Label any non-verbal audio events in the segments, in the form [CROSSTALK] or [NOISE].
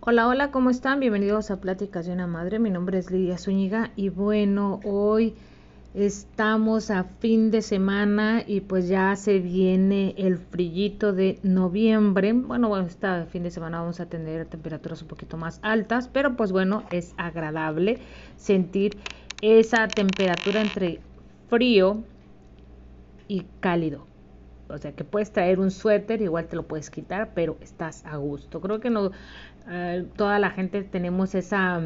Hola, hola, ¿cómo están? Bienvenidos a Pláticas de una Madre. Mi nombre es Lidia Zúñiga y bueno, hoy estamos a fin de semana y pues ya se viene el frillito de noviembre. Bueno, bueno, este fin de semana vamos a tener temperaturas un poquito más altas, pero pues bueno, es agradable sentir esa temperatura entre frío y cálido o sea que puedes traer un suéter, igual te lo puedes quitar, pero estás a gusto. Creo que no eh, toda la gente tenemos esa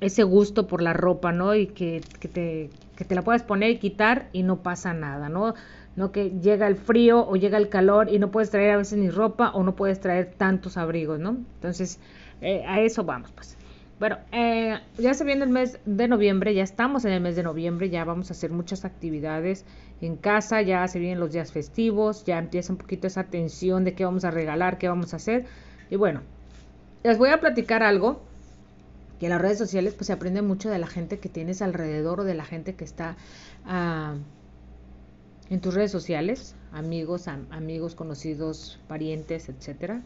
ese gusto por la ropa, ¿no? Y que, que, te, que te la puedes poner y quitar y no pasa nada, ¿no? No que llega el frío o llega el calor y no puedes traer a veces ni ropa o no puedes traer tantos abrigos, ¿no? Entonces, eh, a eso vamos, pues. Bueno, eh, ya se viene el mes de noviembre, ya estamos en el mes de noviembre, ya vamos a hacer muchas actividades en casa, ya se vienen los días festivos, ya empieza un poquito esa tensión de qué vamos a regalar, qué vamos a hacer. Y bueno, les voy a platicar algo que en las redes sociales pues se aprende mucho de la gente que tienes alrededor o de la gente que está ah, en tus redes sociales, amigos, amigos, conocidos, parientes, etcétera.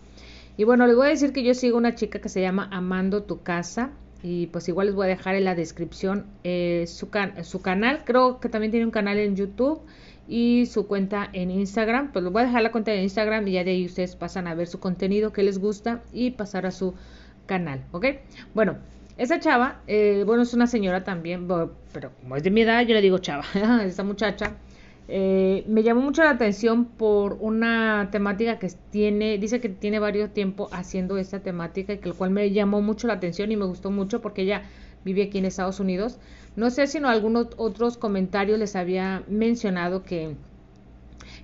Y bueno, les voy a decir que yo sigo una chica que se llama Amando tu casa. Y pues igual les voy a dejar en la descripción eh, su, su canal. Creo que también tiene un canal en YouTube y su cuenta en Instagram. Pues les voy a dejar la cuenta en Instagram y ya de ahí ustedes pasan a ver su contenido que les gusta y pasar a su canal. ¿Ok? Bueno, esa chava, eh, bueno, es una señora también, pero como es de mi edad, yo le digo chava. [LAUGHS] Esa muchacha eh, me llamó mucho la atención por una temática que tiene, dice que tiene varios tiempo haciendo esta temática y que el cual me llamó mucho la atención y me gustó mucho porque ella vive aquí en Estados Unidos. No sé si en algunos otros comentarios les había mencionado que,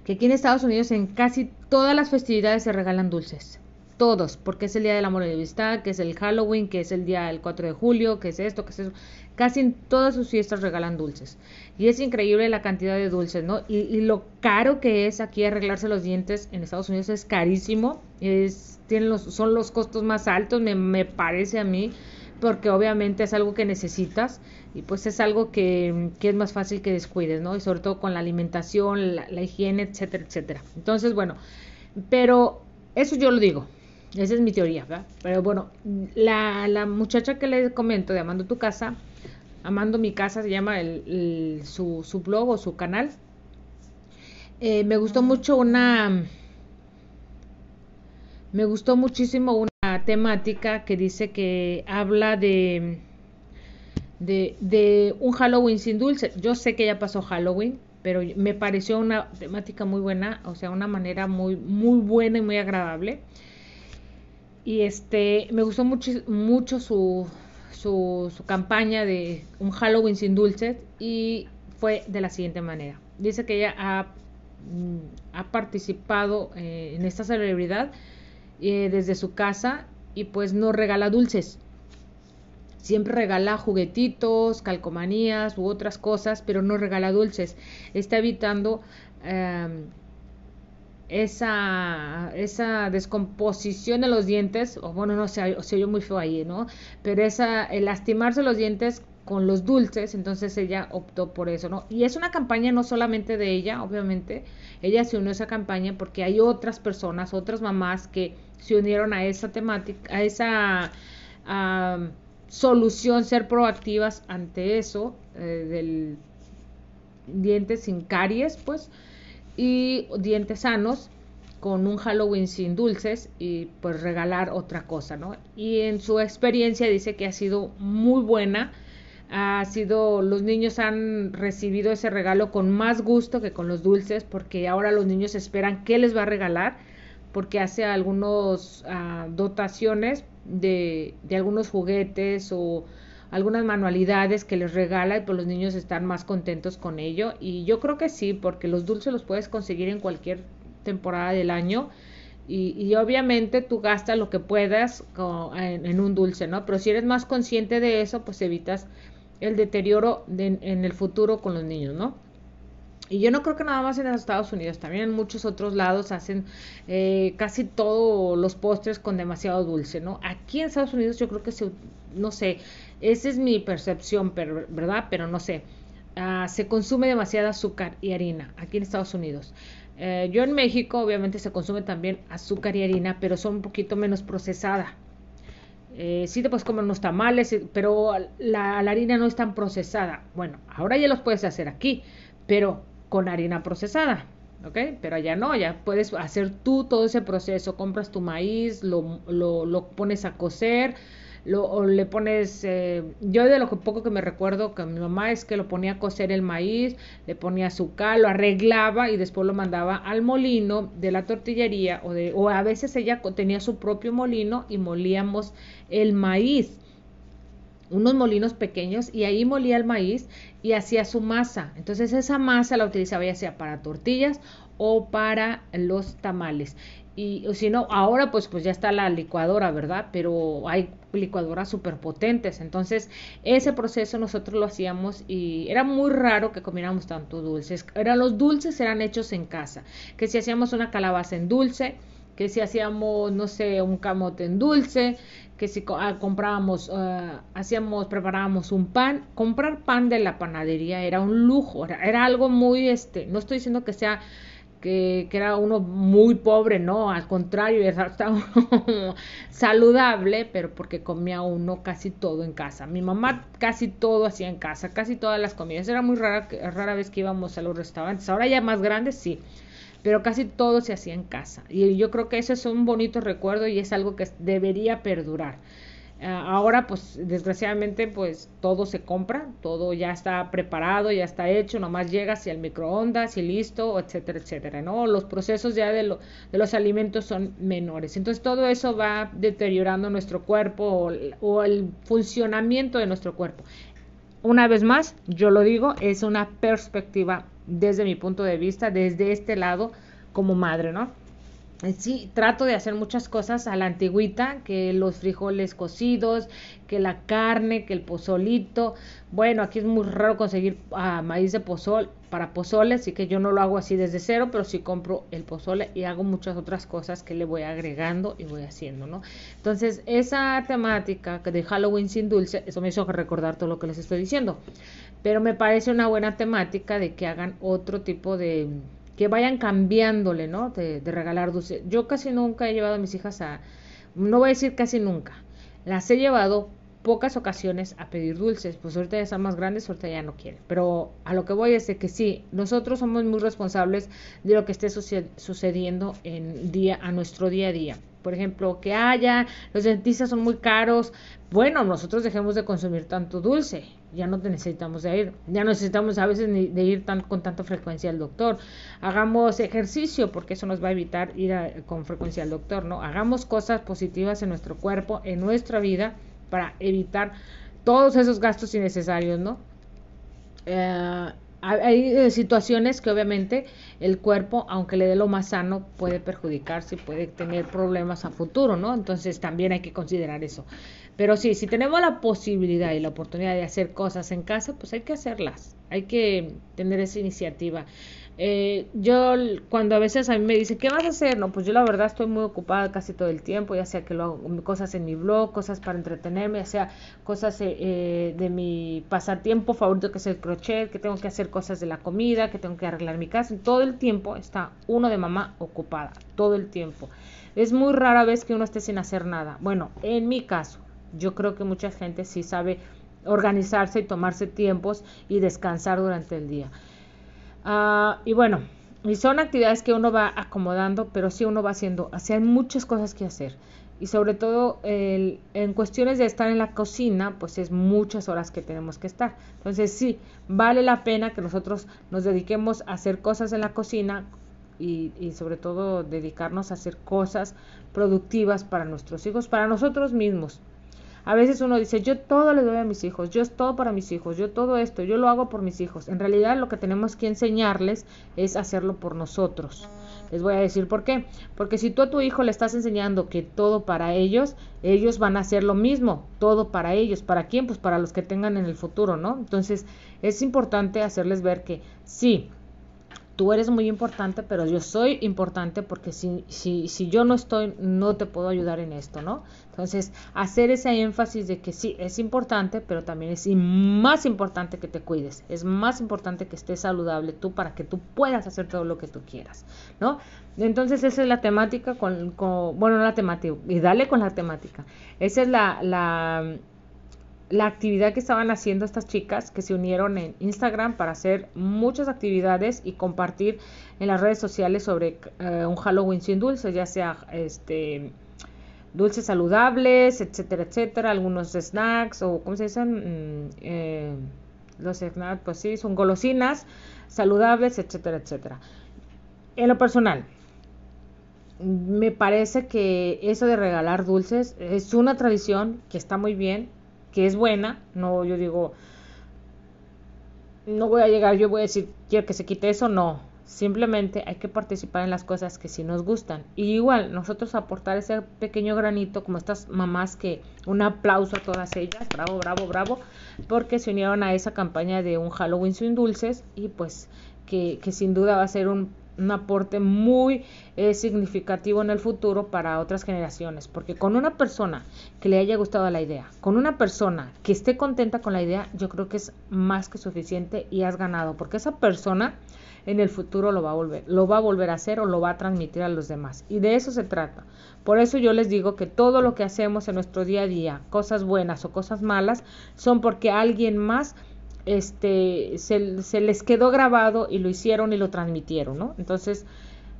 que aquí en Estados Unidos en casi todas las festividades se regalan dulces todos, porque es el día del amor y la amistad, que es el Halloween, que es el día del 4 de julio, que es esto, que es eso. Casi en todas sus fiestas regalan dulces. Y es increíble la cantidad de dulces, ¿no? Y, lo caro que es aquí arreglarse los dientes en Estados Unidos es carísimo. Es, tienen los, son los costos más altos, me, me parece a mí, porque obviamente es algo que necesitas y pues es algo que, que, es más fácil que descuides, ¿no? Y sobre todo con la alimentación, la, la higiene, etcétera, etcétera. Entonces, bueno, pero eso yo lo digo, esa es mi teoría, ¿verdad? Pero bueno, la, la muchacha que les comento de Amando tu casa, Amando mi casa se llama el, su, su, blog o su canal. Eh, me gustó mucho una... Me gustó muchísimo una temática que dice que habla de, de, de un Halloween sin dulce. Yo sé que ya pasó Halloween, pero me pareció una temática muy buena, o sea, una manera muy, muy buena y muy agradable y este me gustó mucho, mucho su, su, campaña de un Halloween sin dulces y fue de la siguiente manera. Dice que ella ha, mm, ha participado eh, en esta celebridad eh, desde su casa y pues no regala dulces. Siempre regala juguetitos, calcomanías u otras cosas, pero no regala dulces. Está evitando em, esa, esa descomposición de los dientes, o bueno, no sé, se oyó muy feo ahí, ¿no? Pero esa, el lastimarse los dientes con los dulces, entonces ella optó por eso, ¿no? Y es una campaña no solamente de ella, obviamente, ella se unió a esa campaña porque hay otras personas, otras mamás que se unieron a esa temática, a esa solución, ser proactivas ante eso, eh, del dientes sin caries, pues, y dientes sanos con un Halloween sin dulces y pues regalar otra cosa, ¿no? Y en su experiencia dice que ha sido muy buena, ha sido, los niños han recibido ese regalo con más gusto que con los dulces, porque ahora los niños esperan qué les va a regalar, porque hace algunas ah, dotaciones de, de algunos juguetes o algunas manualidades que les regala y pues los niños están más contentos con ello y yo creo que sí porque los dulces los puedes conseguir en cualquier temporada del año y, obviamente tú gastas lo que puedas en, un dulce, ¿no? Pero si eres más consciente de eso, pues evitas el deterioro en el futuro con los niños, ¿no? Y yo no creo que nada más en Estados Unidos, también en muchos otros lados hacen eh, casi todos los postres con demasiado dulce, ¿no? Aquí en Estados Unidos yo creo que se, no sé, esa es mi percepción, pero, ¿verdad? Pero no sé. ah, se consume demasiada azúcar y harina aquí en Estados Unidos. Eh, yo en México obviamente se consume también azúcar y harina, pero son un poquito menos procesada. Eh, sí te puedes comer unos tamales, eh, pero la, harina no es tan procesada. Bueno, ahora ya los puedes hacer aquí, pero con harina procesada. ¿Ok? Pero allá no, ya puedes hacer tú todo ese proceso. Compras tu maíz, lo, lo, lo pones a cocer, lo, o le pones, eh, yo de lo que poco que me recuerdo que mi mamá es que lo ponía a cocer el maíz, le ponía azúcar, lo arreglaba y después lo mandaba al molino de la tortillería o, de, o a veces ella tenía su propio molino y molíamos el maíz unos molinos pequeños y ahí molía el maíz y hacía su masa. Entonces esa masa la utilizaba ya sea para tortillas o para los tamales y si no, ahora pues, pues ya está la licuadora, ¿verdad? Pero hay licuadoras súper potentes. Entonces, ese proceso nosotros lo hacíamos y era muy raro que comiéramos tanto dulces. Eran, los dulces eran hechos en casa. Que si hacíamos una calabaza en dulce, que si hacíamos, no sé, un camote en dulce, que si ah, comprábamos, uh, hacíamos, preparábamos un pan. Comprar pan de la panadería era un lujo, era, era algo muy, este, no estoy diciendo que sea que, era uno muy pobre, no, al contrario, era [LAUGHS] saludable, pero porque comía uno casi todo en casa. Mi mamá casi todo hacía en casa, casi todas las comidas. Era muy rara, rara vez que íbamos a los restaurantes. Ahora ya más grandes, sí, pero casi todo se hacía en casa. Y yo creo que ese es un bonito recuerdo y es algo que debería perdurar. Ah, ahora, pues, desgraciadamente, pues todo se compra, todo ya está preparado, ya está hecho, nomás llega hacia el microondas y listo, etcétera, etcétera, ¿no? Los procesos ya de, de los alimentos son menores. Entonces, todo eso va deteriorando nuestro cuerpo o, el funcionamiento de nuestro cuerpo. Una vez más, yo lo digo, es una perspectiva desde mi punto de vista, desde este lado como madre, ¿no? Eh, sí, trato de hacer muchas cosas a la antigüita, que los frijoles cocidos, que la carne, que el pozolito. Bueno, aquí es muy raro conseguir ah, maíz de pozol para pozole, así que yo no lo hago así desde cero, pero sí compro el pozole y hago muchas otras cosas que le voy agregando y voy haciendo, ¿no? Entonces, esa temática de Halloween sin dulce, eso me hizo recordar todo lo que les estoy diciendo. Pero me parece una buena temática de que hagan otro tipo de que vayan cambiándole, ¿no? De, regalar dulces. Yo casi nunca he llevado a mis hijas a, no voy a decir casi nunca, las he llevado pocas ocasiones a pedir dulces, pues ahorita ya están más grandes, ahorita ya no quieren. Pero a lo que voy es de que sí, nosotros somos muy responsables de lo que esté sucediendo en día, a nuestro día a día. Por ejemplo, que haya, los dentistas son muy caros, bueno, nosotros dejemos de consumir tanto dulce, ya no necesitamos de ir, ya no necesitamos a veces ni de ir tan, con tanta frecuencia al doctor. Hagamos ejercicio porque eso nos va a evitar ir con frecuencia al doctor, ¿no? Hagamos cosas positivas en nuestro cuerpo, en nuestra vida, para evitar todos esos gastos innecesarios, ¿no? Eh, hay eh, situaciones que obviamente el cuerpo, aunque le dé lo más sano, puede perjudicarse y puede tener problemas a futuro, ¿no? Entonces también hay que considerar eso. Pero sí, si tenemos la posibilidad y la oportunidad de hacer cosas en casa, pues hay que hacerlas, hay que tener esa iniciativa. Eh, yo cuando a veces a mí me dicen, ¿qué vas a hacer? No, pues yo la verdad estoy muy ocupada casi todo el tiempo, ya sea que lo hago cosas en mi blog, cosas para entretenerme, ya sea cosas eh, eh, de mi pasatiempo favorito que es el crochet, que tengo que hacer cosas de la comida, que tengo que arreglar mi casa. Todo el tiempo está uno de mamá ocupada, todo el tiempo. Es muy rara vez que uno esté sin hacer nada. Bueno, en mi caso, yo creo que mucha gente sí sabe organizarse y tomarse tiempos y descansar durante el día. Ah, y bueno, y son actividades que uno va acomodando, pero sí uno va haciendo. Así hay muchas cosas que hacer. Y sobre todo el, en cuestiones de estar en la cocina, pues es muchas horas que tenemos que estar. Entonces sí, vale la pena que nosotros nos dediquemos a hacer cosas en la cocina y, y sobre todo dedicarnos a hacer cosas productivas para nuestros hijos, para nosotros mismos. A veces uno dice, yo todo le doy a mis hijos, yo es todo para mis hijos, yo todo esto, yo lo hago por mis hijos. En realidad lo que tenemos que enseñarles es hacerlo por nosotros. Les voy a decir por qué. Porque si tú a tu hijo le estás enseñando que todo para ellos, ellos van a hacer lo mismo, todo para ellos. ¿Para quién? Pues para los que tengan en el futuro, ¿no? Entonces es importante hacerles ver que sí, tú eres muy importante, pero yo soy importante porque si, si, si yo no estoy, no te puedo ayudar en esto, ¿no? Entonces, hacer ese énfasis de que sí, es importante, pero también es más importante que te cuides, es más importante que estés saludable tú para que tú puedas hacer todo lo que tú quieras, ¿no? Entonces, esa es la temática con, con bueno, no la temática, y dale con la temática. Esa es la, la la actividad que estaban haciendo estas chicas que se unieron en Instagram para hacer muchas actividades y compartir en las redes sociales sobre eh, un Halloween sin dulces, ya sea este dulces saludables, etcétera, etcétera, algunos snacks o ¿cómo se dicen? Mm, eh, los snacks, pues sí, son golosinas saludables, etcétera, etcétera. En lo personal, me parece que eso de regalar dulces es una tradición que está muy bien, que es buena, no yo digo, no voy a llegar, yo voy a decir, quiero que se quite eso, no, simplemente hay que participar en las cosas que sí nos gustan. Y igual, nosotros aportar ese pequeño granito, como estas mamás que un aplauso a todas ellas, bravo, bravo, bravo, porque se unieron a esa campaña de un Halloween sin dulces y pues que, que sin duda va a ser un un aporte muy eh, significativo en el futuro para otras generaciones, porque con una persona que le haya gustado la idea, con una persona que esté contenta con la idea, yo creo que es más que suficiente y has ganado, porque esa persona en el futuro lo va a volver, lo va a volver a hacer o lo va a transmitir a los demás. Y de eso se trata. Por eso yo les digo que todo lo que hacemos en nuestro día a día, cosas buenas o cosas malas, son porque alguien más este, se, les quedó grabado y lo hicieron y lo transmitieron, ¿no? Entonces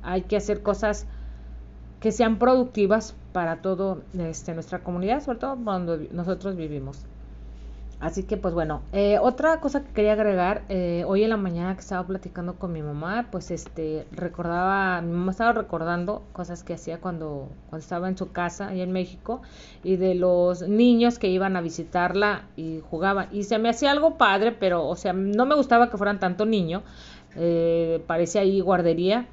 hay que hacer cosas que sean productivas para todo este, nuestra comunidad, sobre todo cuando nosotros vivimos. Así que pues bueno, eh, otra cosa que quería agregar, eh, hoy en la mañana que estaba platicando con mi mamá, pues este, recordaba, mi mamá estaba recordando cosas que hacía cuando, cuando estaba en su casa ahí en México y de los niños que iban a visitarla y jugaban. Y se me hacía algo padre, pero o sea, no me gustaba que fueran tanto niño, eh, parecía ahí guardería,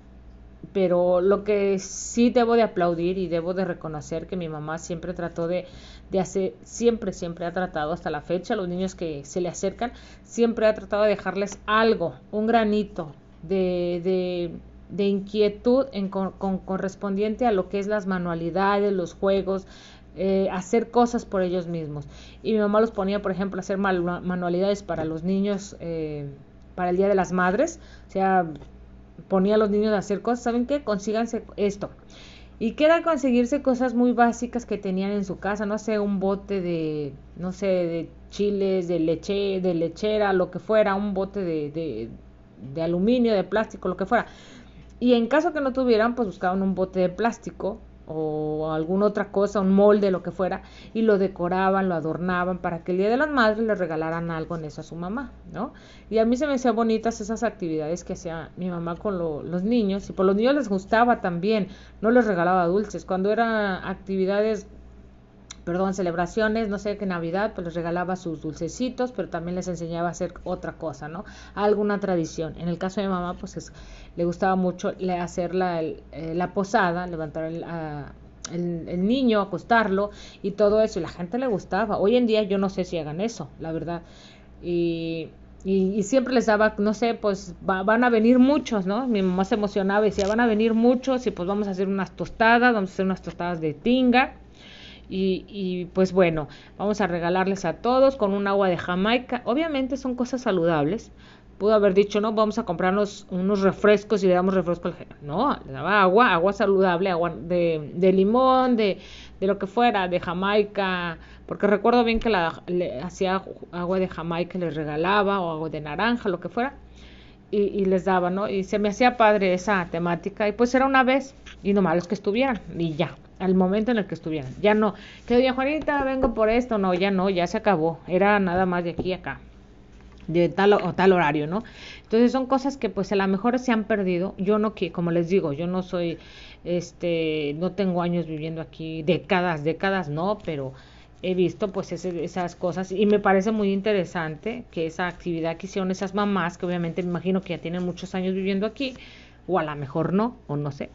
pero lo que sí debo de aplaudir y debo de reconocer que mi mamá siempre trató de, de hacer, siempre, siempre ha tratado hasta la fecha, los niños que se le acercan, siempre ha tratado de dejarles algo, un granito de, de, de inquietud en, con, correspondiente a lo que es las manualidades, los juegos, eh, hacer cosas por ellos mismos. Y mi mamá los ponía, por ejemplo, a hacer manualidades para los niños eh, para el Día de las Madres, o sea, ponía a los niños a hacer cosas, ¿saben qué? Consíganse esto. Y queda conseguirse cosas muy básicas que tenían en su casa, no sé, un bote de, no sé, de chiles, de leche, de lechera, lo que fuera, un bote de, de, de aluminio, de plástico, lo que fuera. Y en caso que no tuvieran, pues buscaban un bote de plástico o alguna otra cosa, un molde, lo que fuera, y lo decoraban, lo adornaban para que el Día de las Madres le regalaran algo en eso a su mamá, ¿no? Y a mí se me hacían bonitas esas actividades que hacía mi mamá con los niños, y por los niños les gustaba también, no les regalaba dulces, cuando eran actividades perdón, celebraciones, no sé qué Navidad, pues les regalaba sus dulcecitos, pero también les enseñaba a hacer otra cosa, ¿no? Alguna tradición. En el caso de mi mamá, pues es, le gustaba mucho hacer la, eh, la posada, levantar el, el, niño, acostarlo y todo eso, y la gente le gustaba. Hoy en día yo no sé si hagan eso, la verdad. Y, y, siempre les daba, no sé, pues van a venir muchos, ¿no? Mi mamá se emocionaba y decía, van a venir muchos y pues vamos a hacer unas tostadas, vamos a hacer unas tostadas de tinga y, pues bueno, vamos a regalarles a todos con un agua de Jamaica. Obviamente son cosas saludables. Pudo haber dicho, no, vamos a comprarnos unos refrescos y le damos refresco al No, le daba agua, agua saludable, agua de, de limón, de, de lo que fuera, de Jamaica, porque recuerdo bien que la, le hacía agua de Jamaica, les regalaba, o agua de naranja, lo que fuera, y, y, les daba, ¿no? Y se me hacía padre esa temática, y pues era una vez, y no malos que estuvieran, y ya, al momento en el que estuvieran. Ya no, que doña Juanita, vengo por esto, no, ya no, ya se acabó. Era nada más de aquí a acá, de tal o tal horario, ¿no? Entonces son cosas que pues a lo mejor se han perdido. Yo no, como les digo, yo no soy, este, no tengo años viviendo aquí, décadas, décadas, no, pero he visto pues esas cosas y me parece muy interesante que esa actividad que hicieron esas mamás, que obviamente me imagino que ya tienen muchos años viviendo aquí, o a lo mejor no, o no sé,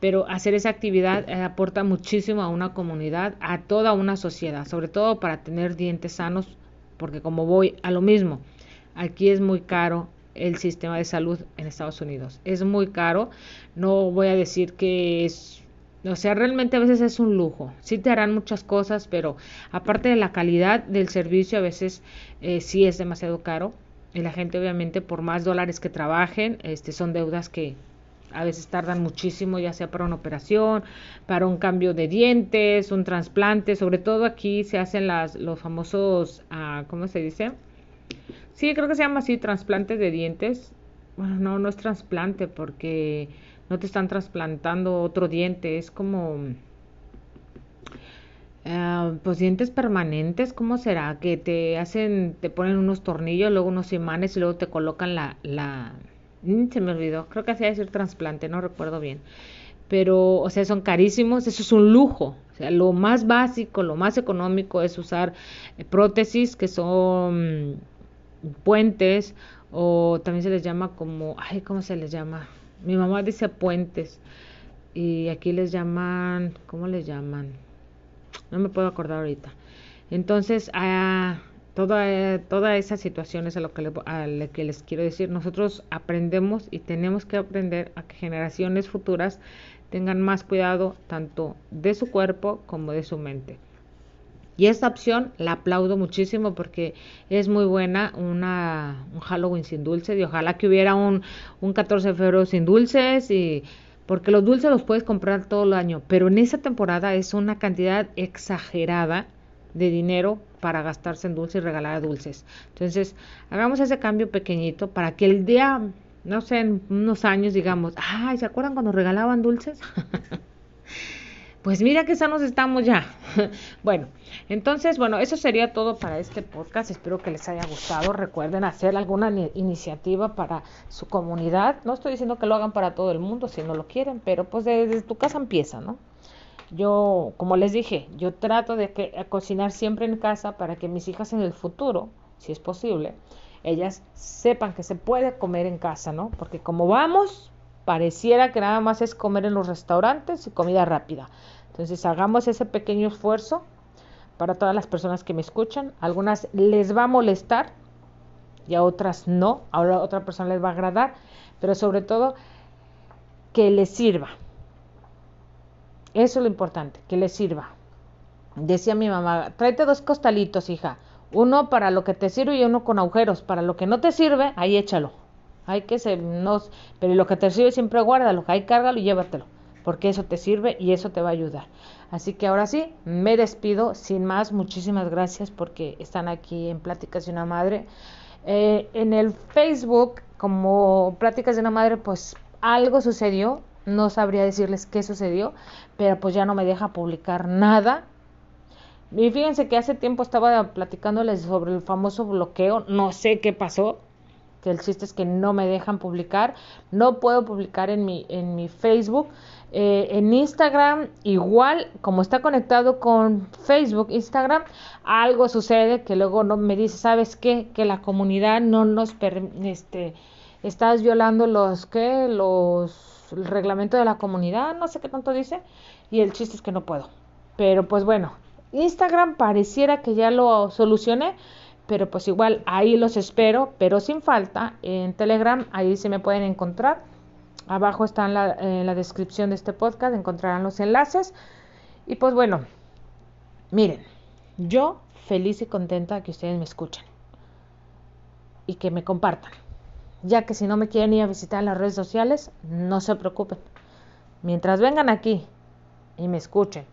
pero hacer esa actividad eh, aporta muchísimo a una comunidad, a toda una sociedad, sobre todo para tener dientes sanos, porque como voy a lo mismo, aquí es muy caro el sistema de salud en Estados Unidos. Es muy caro, no voy a decir que es, o sea, realmente a veces es un lujo. Sí te harán muchas cosas, pero aparte de la calidad del servicio, a veces eh, sí es demasiado caro. Y la gente obviamente por más dólares que trabajen, este, son deudas que a veces tardan muchísimo, ya sea para una operación, para un cambio de dientes, un trasplante, sobre todo aquí se hacen las, los famosos, ah, ¿cómo se dice? Sí, creo que se llama así, trasplantes de dientes. Bueno, no, no es trasplante porque no te están trasplantando otro diente, es como... Uh, pues dientes permanentes, ¿cómo será? Que te hacen, te ponen unos tornillos, luego unos imanes y luego te colocan la, la, se me olvidó, creo que hacía decir trasplante, no recuerdo bien. Pero, o sea, son carísimos, eso es un lujo. O sea, lo más básico, lo más económico es usar eh, prótesis que son puentes o también se les llama como, ay, ¿cómo se les llama? Mi mamá dice puentes y aquí les llaman, ¿cómo les llaman? No me puedo acordar ahorita. Entonces, a toda, toda esa situación es a lo, que a lo que les quiero decir. Nosotros aprendemos y tenemos que aprender a que generaciones futuras tengan más cuidado tanto de su cuerpo como de su mente. Y esta opción la aplaudo muchísimo porque es muy buena, una, un Halloween sin dulces y ojalá que hubiera un, un 14 de febrero sin dulces y porque los dulces los puedes comprar todo el año, pero en esa temporada es una cantidad exagerada de dinero para gastarse en dulces y regalar dulces. Entonces, hagamos ese cambio pequeñito para que el día, no sé, en unos años digamos, ay, ¿se acuerdan cuando regalaban dulces? [LAUGHS] Pues mira que sanos estamos ya. [LAUGHS] bueno, entonces, bueno, eso sería todo para este podcast. Espero que les haya gustado. Recuerden hacer alguna iniciativa para su comunidad. No estoy diciendo que lo hagan para todo el mundo si no lo quieren, pero pues desde tu casa empieza, ¿no? Yo, como les dije, yo trato de que, cocinar siempre en casa para que mis hijas en el futuro, si es posible, ellas sepan que se puede comer en casa, ¿no? Porque como vamos, pareciera que nada más es comer en los restaurantes y comida rápida. Entonces hagamos ese pequeño esfuerzo para todas las personas que me escuchan. algunas les va a molestar y a otras no. A otra persona les va a agradar, pero sobre todo que les sirva. Eso es lo importante, que les sirva. Decía mi mamá, tráete dos costalitos, hija. Uno para lo que te sirve y uno con agujeros. Para lo que no te sirve, ahí échalo. Hay que ser, no, pero lo que te sirve siempre guárdalo, ahí cárgalo y llévatelo, porque eso te sirve y eso te va a ayudar. Así que ahora sí, me despido, sin más, muchísimas gracias porque están aquí en Pláticas de una Madre. Eh, en el Facebook, como Pláticas de una Madre, pues algo sucedió, no sabría decirles qué sucedió, pero pues ya no me deja publicar nada. Y fíjense que hace tiempo estaba platicándoles sobre el famoso bloqueo, no sé qué pasó, que el chiste es que no me dejan publicar, no puedo publicar en mi, en mi Facebook, eh, en Instagram igual, como está conectado con Facebook, Instagram, algo sucede que luego no me dice, ¿sabes qué? Que la comunidad no nos permite, este, estás violando los, ¿qué? Los, el reglamento de la comunidad, no sé qué tanto dice, y el chiste es que no puedo. Pero pues bueno, Instagram pareciera que ya lo solucioné, pero pues igual ahí los espero, pero sin falta, en Telegram, ahí se me pueden encontrar. Abajo está en la, en la descripción de este podcast, encontrarán los enlaces. Y pues bueno, miren, yo feliz y contenta que ustedes me escuchen y que me compartan. Ya que si no me quieren ir a visitar en las redes sociales, no se preocupen. Mientras vengan aquí y me escuchen,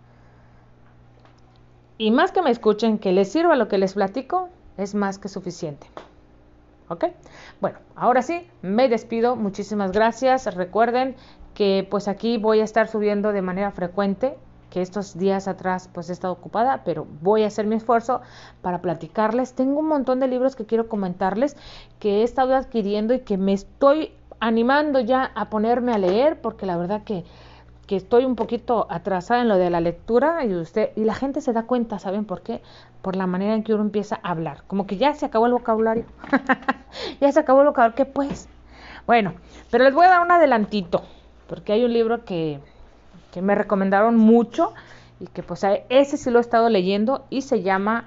y más que me escuchen, que les sirva lo que les platico, es más que suficiente. ¿Ok? Bueno, ahora sí, me despido. Muchísimas gracias. Recuerden que pues aquí voy a estar subiendo de manera frecuente que estos días atrás pues he estado ocupada, pero voy a hacer mi esfuerzo para platicarles. Tengo un montón de libros que quiero comentarles que he estado adquiriendo y que me estoy animando ya a ponerme a leer porque la verdad que que estoy un poquito atrasada en lo de la lectura y usted y la gente se da cuenta, ¿saben por qué? Por la manera en que uno empieza a hablar, como que ya se acabó el vocabulario. [LAUGHS] ya se acabó el vocabulario, ¿qué pues? Bueno, pero les voy a dar un adelantito, porque hay un libro que, me recomendaron mucho y que pues ese sí lo he estado leyendo y se llama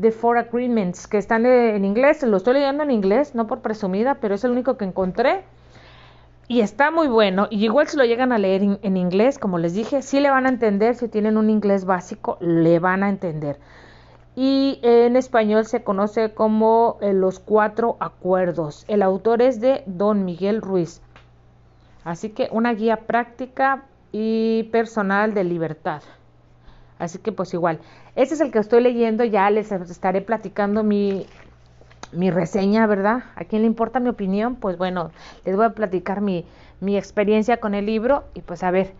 The Four Agreements, que están en inglés. Lo estoy leyendo en inglés, no por presumida, pero es el único que encontré. Y está muy bueno. Y igual si lo llegan a leer en, inglés, como les dije, sí le van a entender. Si tienen un inglés básico, le van a entender. Y en español se conoce como eh, Los Cuatro Acuerdos. El autor es de Don Miguel Ruiz. Así que una guía práctica y personal de libertad. Así que pues igual, este es el que estoy leyendo, ya les estaré platicando mi, mi reseña, ¿verdad? ¿A quién le importa mi opinión? Pues bueno, les voy a platicar mi, mi experiencia con el libro y pues a ver,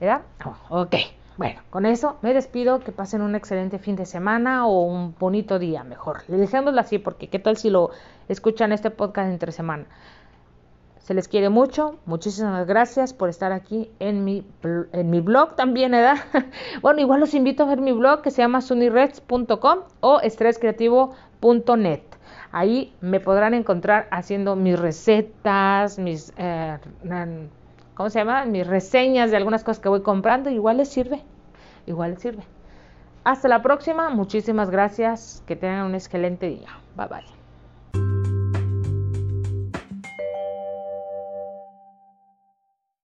¿verdad? ok, bueno, con eso me despido, que pasen un excelente fin de semana o un bonito día, mejor. Dejémoslo así, porque qué tal si lo escuchan este podcast entre semana. Se les quiere mucho. Muchísimas gracias por estar aquí en mi, en mi blog también, ¿verdad? [LAUGHS] bueno, igual los invito a ver mi blog que se llama sunireds.com o estréscreativo.net. Ahí me podrán encontrar haciendo mis recetas, mis, eh, ¿cómo se llama? Mis reseñas de algunas cosas que voy comprando. Igual les sirve. Igual les sirve. Hasta la próxima. Muchísimas gracias. Que tengan un excelente día. Bye bye.